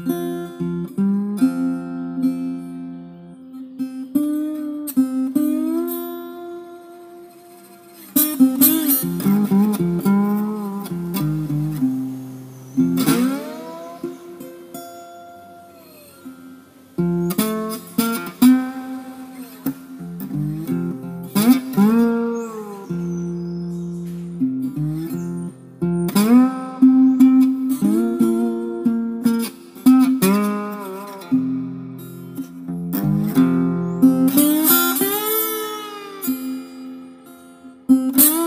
Mm-hmm. Música